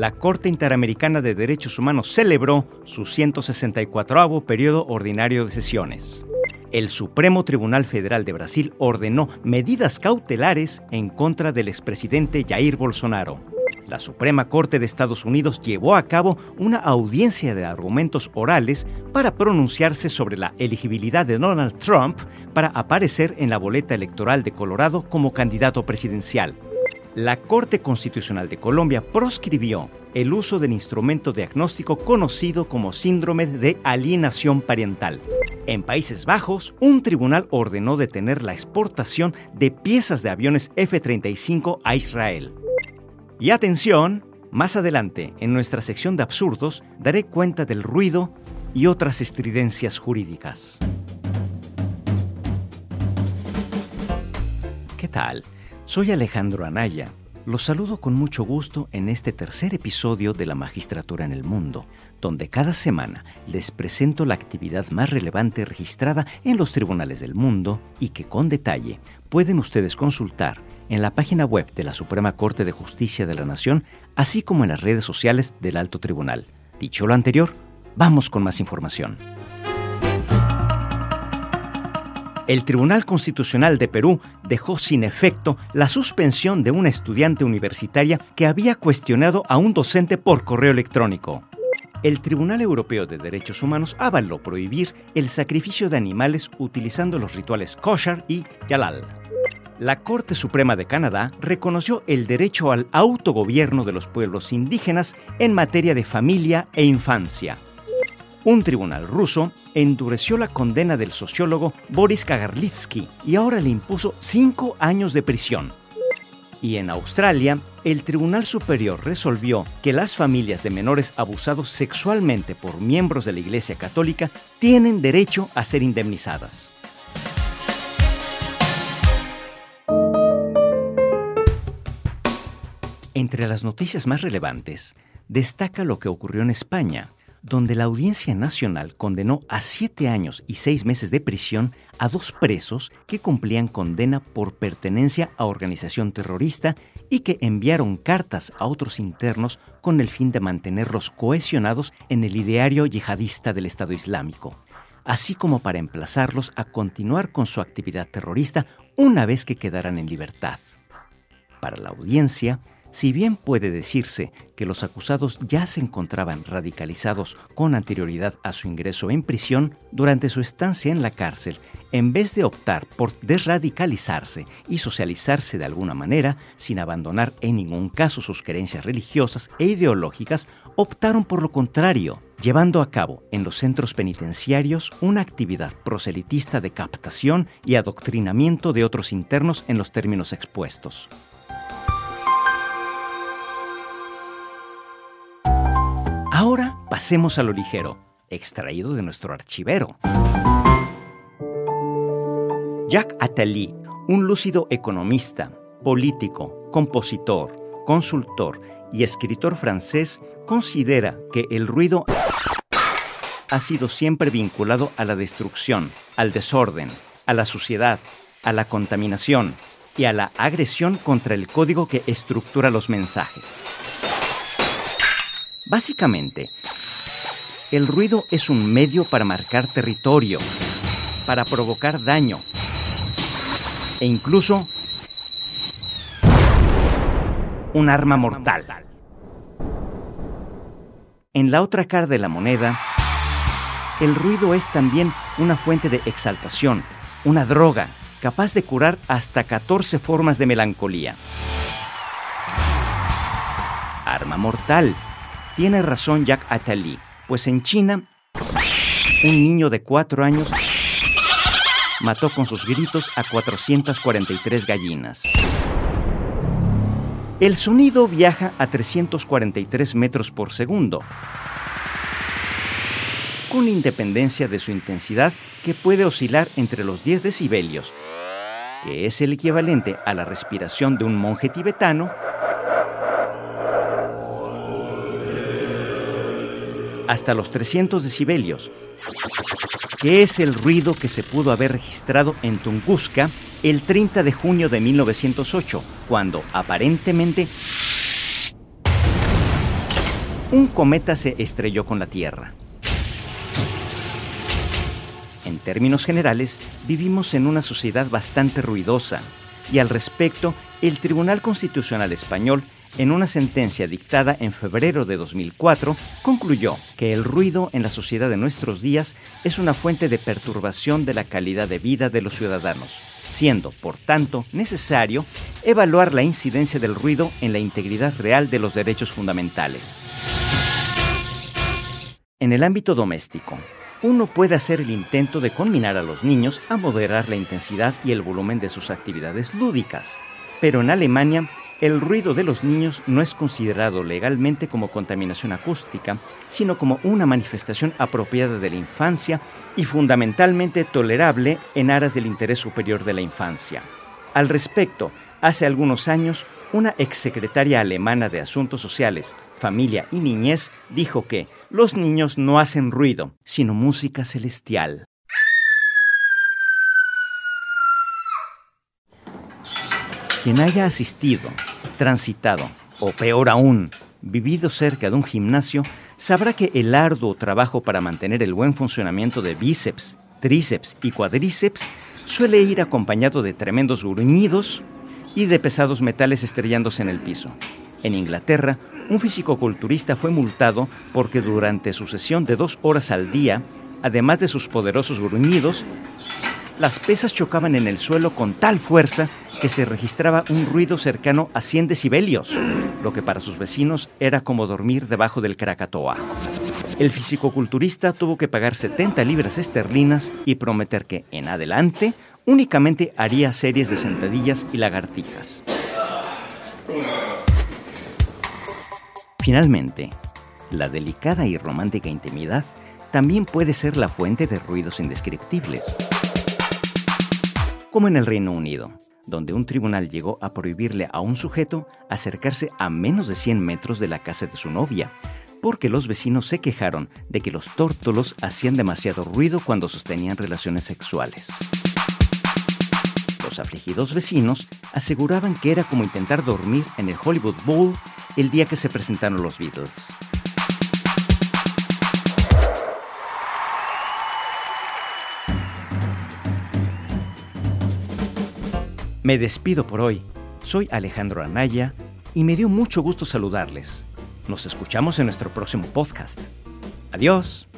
la Corte Interamericana de Derechos Humanos celebró su 164 periodo ordinario de sesiones. El Supremo Tribunal Federal de Brasil ordenó medidas cautelares en contra del expresidente Jair Bolsonaro. La Suprema Corte de Estados Unidos llevó a cabo una audiencia de argumentos orales para pronunciarse sobre la elegibilidad de Donald Trump para aparecer en la boleta electoral de Colorado como candidato presidencial. La Corte Constitucional de Colombia proscribió el uso del instrumento diagnóstico conocido como síndrome de alienación parental. En Países Bajos, un tribunal ordenó detener la exportación de piezas de aviones F-35 a Israel. Y atención, más adelante, en nuestra sección de absurdos, daré cuenta del ruido y otras estridencias jurídicas. ¿Qué tal? Soy Alejandro Anaya. Los saludo con mucho gusto en este tercer episodio de la Magistratura en el Mundo, donde cada semana les presento la actividad más relevante registrada en los tribunales del mundo y que con detalle pueden ustedes consultar en la página web de la Suprema Corte de Justicia de la Nación, así como en las redes sociales del Alto Tribunal. Dicho lo anterior, vamos con más información. el Tribunal Constitucional de Perú dejó sin efecto la suspensión de una estudiante universitaria que había cuestionado a un docente por correo electrónico. El Tribunal Europeo de Derechos Humanos avaló prohibir el sacrificio de animales utilizando los rituales kosher y halal. La Corte Suprema de Canadá reconoció el derecho al autogobierno de los pueblos indígenas en materia de familia e infancia. Un tribunal ruso endureció la condena del sociólogo Boris Kagarlitsky y ahora le impuso cinco años de prisión. Y en Australia, el Tribunal Superior resolvió que las familias de menores abusados sexualmente por miembros de la Iglesia Católica tienen derecho a ser indemnizadas. Entre las noticias más relevantes, destaca lo que ocurrió en España, donde la Audiencia Nacional condenó a siete años y seis meses de prisión a dos presos que cumplían condena por pertenencia a organización terrorista y que enviaron cartas a otros internos con el fin de mantenerlos cohesionados en el ideario yihadista del Estado Islámico, así como para emplazarlos a continuar con su actividad terrorista una vez que quedaran en libertad. Para la audiencia, si bien puede decirse que los acusados ya se encontraban radicalizados con anterioridad a su ingreso en prisión, durante su estancia en la cárcel, en vez de optar por desradicalizarse y socializarse de alguna manera, sin abandonar en ningún caso sus creencias religiosas e ideológicas, optaron por lo contrario, llevando a cabo en los centros penitenciarios una actividad proselitista de captación y adoctrinamiento de otros internos en los términos expuestos. Pasemos a lo ligero, extraído de nuestro archivero. Jacques Attali, un lúcido economista, político, compositor, consultor y escritor francés, considera que el ruido ha sido siempre vinculado a la destrucción, al desorden, a la suciedad, a la contaminación y a la agresión contra el código que estructura los mensajes. Básicamente, el ruido es un medio para marcar territorio, para provocar daño e incluso un arma mortal. En la otra cara de la moneda, el ruido es también una fuente de exaltación, una droga capaz de curar hasta 14 formas de melancolía. Arma mortal tiene razón Jack Attali, pues en China, un niño de cuatro años mató con sus gritos a 443 gallinas. El sonido viaja a 343 metros por segundo, con independencia de su intensidad que puede oscilar entre los 10 decibelios, que es el equivalente a la respiración de un monje tibetano, hasta los 300 decibelios, que es el ruido que se pudo haber registrado en Tunguska el 30 de junio de 1908, cuando aparentemente un cometa se estrelló con la Tierra. En términos generales, vivimos en una sociedad bastante ruidosa, y al respecto, el Tribunal Constitucional Español, en una sentencia dictada en febrero de 2004, concluyó que el ruido en la sociedad de nuestros días es una fuente de perturbación de la calidad de vida de los ciudadanos, siendo, por tanto, necesario evaluar la incidencia del ruido en la integridad real de los derechos fundamentales. En el ámbito doméstico, uno puede hacer el intento de conminar a los niños a moderar la intensidad y el volumen de sus actividades lúdicas. Pero en Alemania, el ruido de los niños no es considerado legalmente como contaminación acústica, sino como una manifestación apropiada de la infancia y fundamentalmente tolerable en aras del interés superior de la infancia. Al respecto, hace algunos años, una exsecretaria alemana de Asuntos Sociales, Familia y Niñez dijo que los niños no hacen ruido, sino música celestial. Quien haya asistido, transitado o peor aún, vivido cerca de un gimnasio, sabrá que el arduo trabajo para mantener el buen funcionamiento de bíceps, tríceps y cuadríceps suele ir acompañado de tremendos gruñidos y de pesados metales estrellándose en el piso. En Inglaterra, un fisicoculturista fue multado porque durante su sesión de dos horas al día, además de sus poderosos gruñidos, las pesas chocaban en el suelo con tal fuerza que se registraba un ruido cercano a 100 decibelios, lo que para sus vecinos era como dormir debajo del Krakatoa. El fisicoculturista tuvo que pagar 70 libras esterlinas y prometer que, en adelante, únicamente haría series de sentadillas y lagartijas. Finalmente, la delicada y romántica intimidad también puede ser la fuente de ruidos indescriptibles. Como en el Reino Unido, donde un tribunal llegó a prohibirle a un sujeto acercarse a menos de 100 metros de la casa de su novia, porque los vecinos se quejaron de que los tórtolos hacían demasiado ruido cuando sostenían relaciones sexuales. Los afligidos vecinos aseguraban que era como intentar dormir en el Hollywood Bowl el día que se presentaron los Beatles. Me despido por hoy. Soy Alejandro Anaya y me dio mucho gusto saludarles. Nos escuchamos en nuestro próximo podcast. Adiós.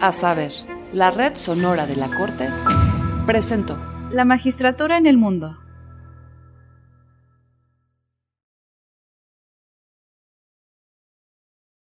A saber, la red sonora de la Corte presentó la magistratura en el mundo.